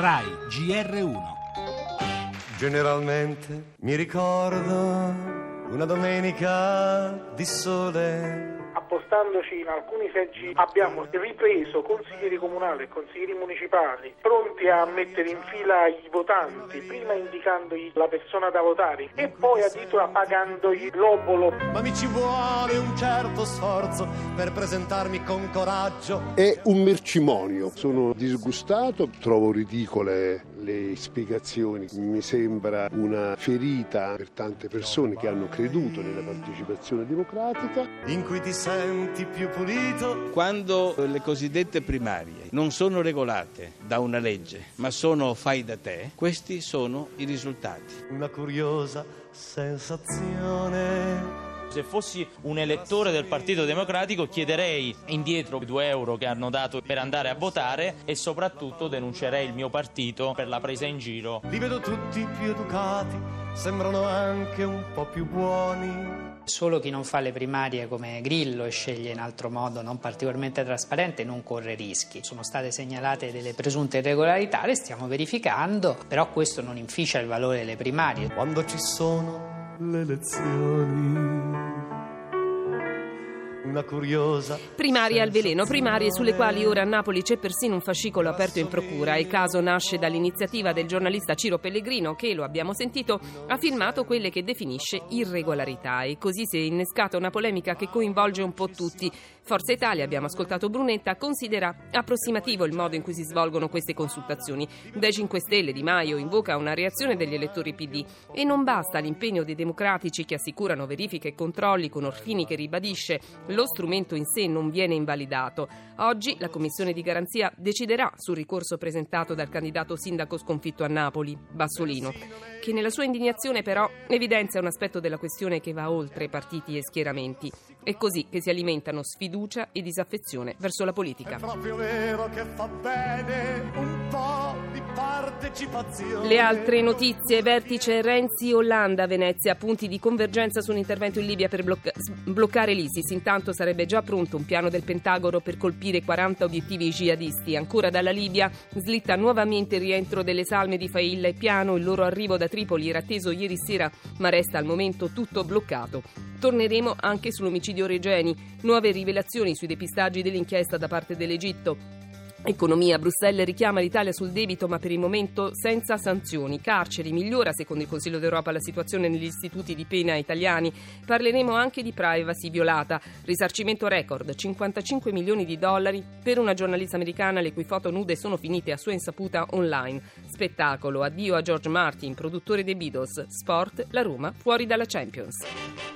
RAI GR1. Generalmente mi ricordo una domenica di sole appostandoci in alcuni seggi abbiamo ripreso consiglieri comunali e consiglieri municipali pronti a mettere in fila i votanti, prima indicandogli la persona da votare e poi addirittura pagandogli l'obolo. Ma mi ci vuole un certo sforzo per presentarmi con coraggio. È un mercimonio. Sono disgustato, trovo ridicole le spiegazioni. Mi sembra una ferita per tante persone che hanno creduto nella partecipazione democratica. In cui ti senti più pulito. Quando le cosiddette primarie non sono regolate da una legge, ma sono fai da te, questi sono i risultati. Una curiosa sensazione. Se fossi un elettore del Partito Democratico chiederei indietro i due euro che hanno dato per andare a votare e soprattutto denuncerei il mio partito per la presa in giro. Li vedo tutti più educati, sembrano anche un po' più buoni. Solo chi non fa le primarie come Grillo e sceglie in altro modo non particolarmente trasparente non corre rischi. Sono state segnalate delle presunte irregolarità, le stiamo verificando, però questo non inficia il valore delle primarie. Quando ci sono le elezioni. Una curiosa Primarie al veleno, primarie sulle quali ora a Napoli c'è persino un fascicolo aperto in procura. Il caso nasce dall'iniziativa del giornalista Ciro Pellegrino che, lo abbiamo sentito, ha filmato quelle che definisce irregolarità e così si è innescata una polemica che coinvolge un po' tutti. Forza Italia, abbiamo ascoltato Brunetta, considera approssimativo il modo in cui si svolgono queste consultazioni. Dai 5 Stelle Di Maio invoca una reazione degli elettori PD e non basta l'impegno dei democratici che assicurano verifiche e controlli con Orfini che ribadisce lo strumento in sé non viene invalidato. Oggi la Commissione di garanzia deciderà sul ricorso presentato dal candidato sindaco sconfitto a Napoli, Bassolino, che nella sua indignazione però evidenzia un aspetto della questione che va oltre partiti e schieramenti. È così che si alimentano sfiducia e disaffezione verso la politica. È proprio vero che fa bene un po' di partecipazione. Le altre notizie, vertice Renzi-Hollanda a Venezia, punti di convergenza su un intervento in Libia per blocca- bloccare l'ISIS. Intanto sarebbe già pronto un piano del Pentagono per colpire 40 obiettivi jihadisti. Ancora dalla Libia slitta nuovamente il rientro delle salme di Failla e Piano. Il loro arrivo da Tripoli era atteso ieri sera, ma resta al momento tutto bloccato. Torneremo anche sull'omicidio Regeni, nuove rivelazioni sui depistaggi dell'inchiesta da parte dell'Egitto. Economia, Bruxelles richiama l'Italia sul debito ma per il momento senza sanzioni. Carceri, migliora secondo il Consiglio d'Europa la situazione negli istituti di pena italiani. Parleremo anche di privacy violata. Risarcimento record, 55 milioni di dollari per una giornalista americana le cui foto nude sono finite a sua insaputa online. Spettacolo, addio a George Martin, produttore dei Beatles. Sport, la Roma fuori dalla Champions.